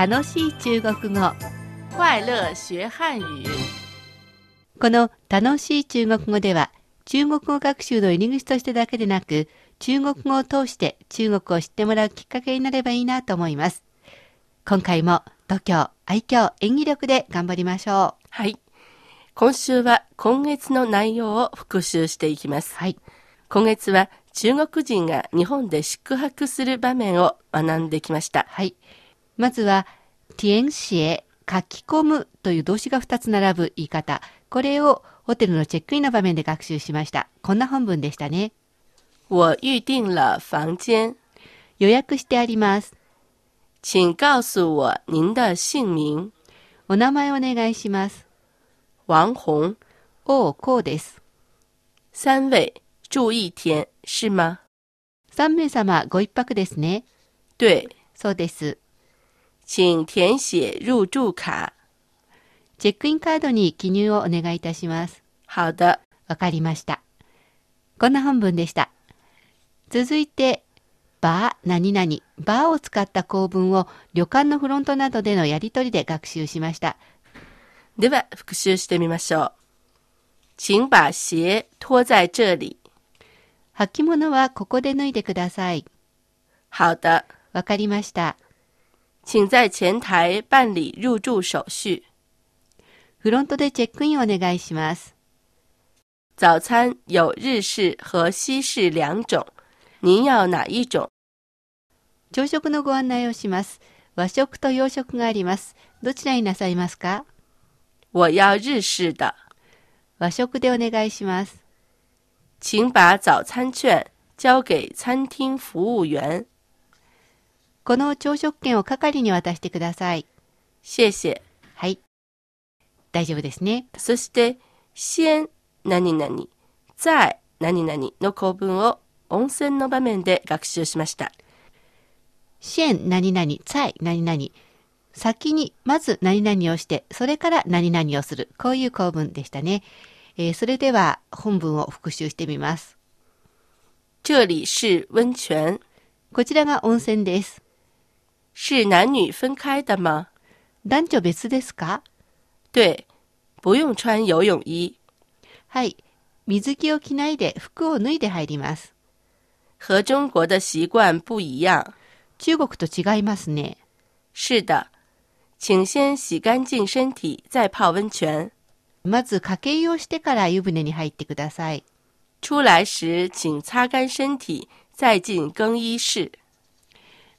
楽しい中国語快乐学汉语。この楽しい中国語では中国語学習の入り口としてだけでなく中国語を通して中国を知ってもらうきっかけになればいいなと思います。今回も度胸、愛嬌、演技力で頑張りましょう。はい。今週は今月の内容を復習していきます。はい。今月は中国人が日本で宿泊する場面を学んできました。はい。まずは、ティエンシエ、書き込むという動詞が2つ並ぶ言い方。これをホテルのチェックインの場面で学習しました。こんな本文でしたね。我预定了房間。予約してあります。請告訴我您的姓名。お名前お願いします。王紅。おう、こうです。三位住一天是嗎3名様ご一泊ですね。對。そうです。請填寫入住卡。チェックインカードに記入をお願いいたします。好的。わかりました。こんな本文でした。続いて、バー何々、バーを使った構文を旅館のフロントなどでのやり取りで学習しました。では復習してみましょう。請把鞋脱在這裡。履物はここで脱いでください。好的。わかりました。請在前台辦理入住手續。フロントでチェックインお願いします。早餐有日式和西式兩種。您要哪一種朝食のご案内をします。和食と洋食があります。どちらになさいますか？我要日式的。和食でお願いします。請把早餐券交給餐廳服務員。この朝食券を係に渡してください。謝謝。はい。大丈夫ですね。そして、先何々、在何々の構文を温泉の場面で学習しました。支援何々、在何々。先にまず何々をして、それから何々をする。こういう構文でしたね。えーそれでは本文を復習してみます。這裡是溫泉。こちらが温泉です。是男女分開的嗎男女別ですか？對，不用穿游泳衣。はい。水着を着ないで服を脱いで入ります。和中國的習慣不一樣。中国と違いますね。是的，請先洗乾淨身體，再泡溫泉。まず掛け湯をしてから湯船に入ってください。出來時請擦乾身體，再進更衣室。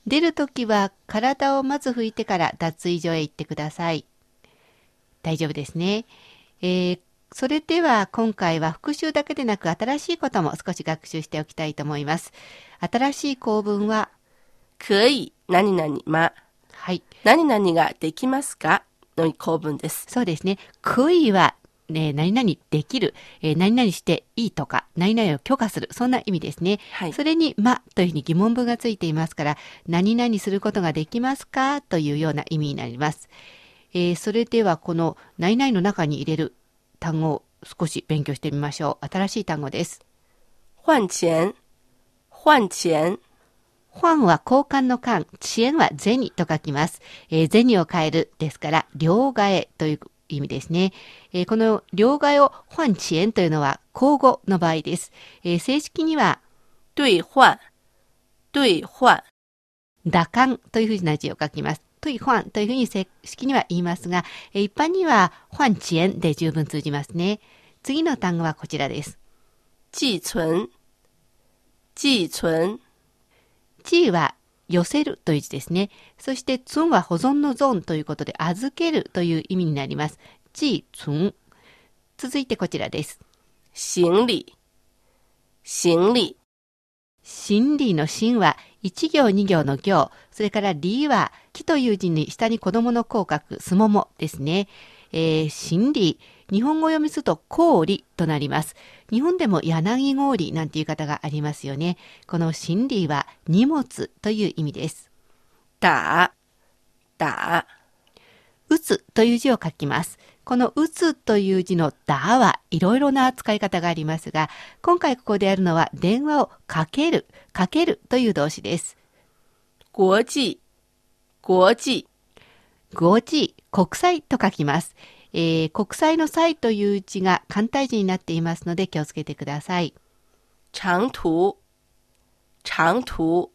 出るときは体をまず拭いてから脱衣所へ行ってください。大丈夫ですね。えーそれでは今回は復習だけでなく新しいことも少し学習しておきたいと思います。新しい構文は、可以何々まはい。何々ができますかの構文です。そうですね。クイは、ね、何々できる、えー何々していいとか、何々を許可する、そんな意味ですね。はいそれに、まというふうに疑問文がついていますから、何々することができますか？というような意味になります。えーそれでは、この何々の中に入れる単語を少し勉強してみましょう。新しい単語です。換錢、換錢、ファンは交換の換、遅延は銭と書きます。えー銭を変えるですから、両替という意味ですね。えーこの両替を換遅延というのは交互の場合です。えー正式には、兌換、兌換、打換というふうな字を書きます。とい換というふうに正式には言いますが、えー一般には換遅延で十分通じますね。次の単語はこちらです。寄存、寄存、地位は寄せるという字ですね。そして、つんは保存のゾーンということで、預けるという意味になります。地つん。続いてこちらです。行李、行李、真理の真は一行二行の行、それから理は木という字に下に子供の口角、すももですね。えー、真理、日本語読みすると氷となります。日本でも柳氷なんていう方がありますよね。この真理は荷物という意味です。打、打、打つという字を書きます。この打つという字のだはいろいろな使い方がありますが、今回ここでやるのは電話をかける、かけるという動詞です。国際、国際、国際と書きます。えー国際の際という字が簡体字になっていますので気をつけてください。長途、長途、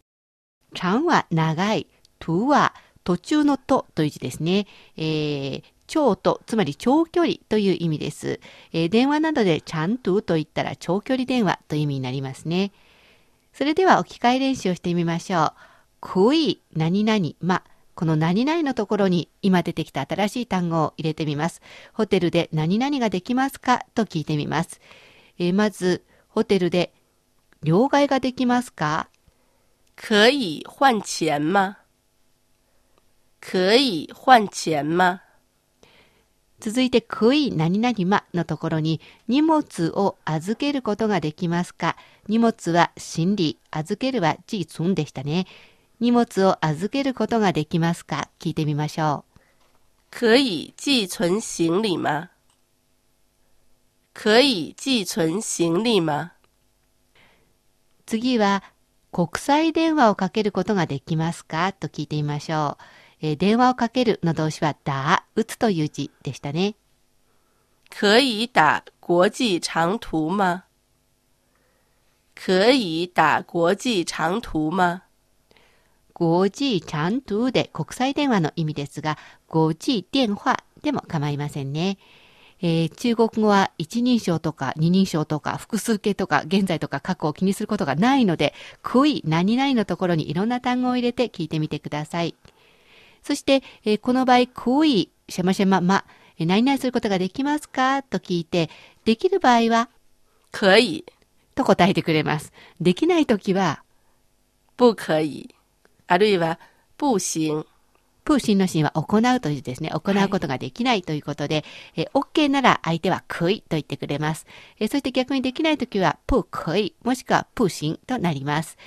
長は長い、途は途中のとという字ですね。えー長と、つまり長距離という意味です。えー電話などでちゃんとと言ったら長距離電話という意味になりますね。それでは置き換え練習をしてみましょう。くい、何々、ま。この何々のところに今出てきた新しい単語を入れてみます。ホテルで何々ができますか？と聞いてみます。えーまず、ホテルで両替ができますか？可以换钱吗？可以换钱吗？続いて、くい何々まのところに、荷物を預けることができますか？荷物は心理、預けるは自存でしたね。荷物を預けることができますか？聞いてみましょ可以寄存行李吗？可以寄存行李吗？う。次は、国際電話をかけることができますか？と聞いてみましょう。えー電話をかけるの動詞は、だ、打つという字でしたね。可以打国际长途吗？可以打国际长途吗？5G ちゃんとで国際電話の意味ですが、5G 電話でも構いませんね。えー中国語は一人称とか二人称とか複数形とか現在とか過去を気にすることがないので、くい何々のところにいろんな単語を入れて聞いてみてください。そして、えーこの場合、くい、シャマシャマ、ま、えー何々することができますか？と聞いて、できる場合は、可以，と答えてくれます。できないときは、不可以，あるいは不行。プーシンのシーンは行うという字ですね。行うことができないということで、えー OK なら相手はくいと言ってくれます。えーそして逆にできないときは、プーくい、もしくはプーシンとなります。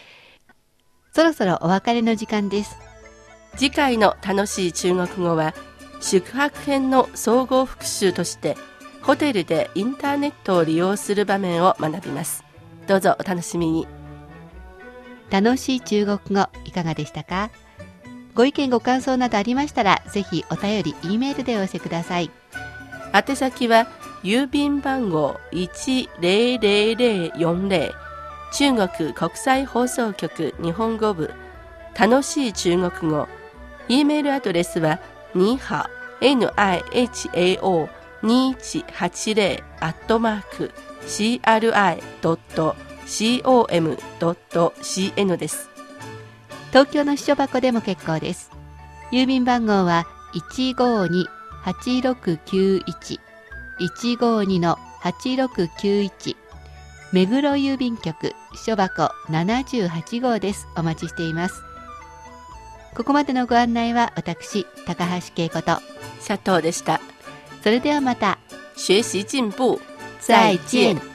そろそろお別れの時間です。次回の楽しい中国語は宿泊編の総合復習としてホテルでインターネットを利用する場面を学びますどうぞお楽しみに楽しい中国語いかがでしたか？ご意見ご感想などありましたら、ぜひお便り、E メールでお寄せください。宛先は郵便番号10040中国国際放送局日本語部。楽しい中国語。E メールアドレスはには nihao2180 アットマーク cri.com.cn です東京の支所箱でも結構です。郵便番号は152-8691。152-8691。目黒郵便局支所箱78号です。お待ちしています。ここまでのご案内は私、高橋恵子と。シャトーでしたそれではまた。学習進步再见。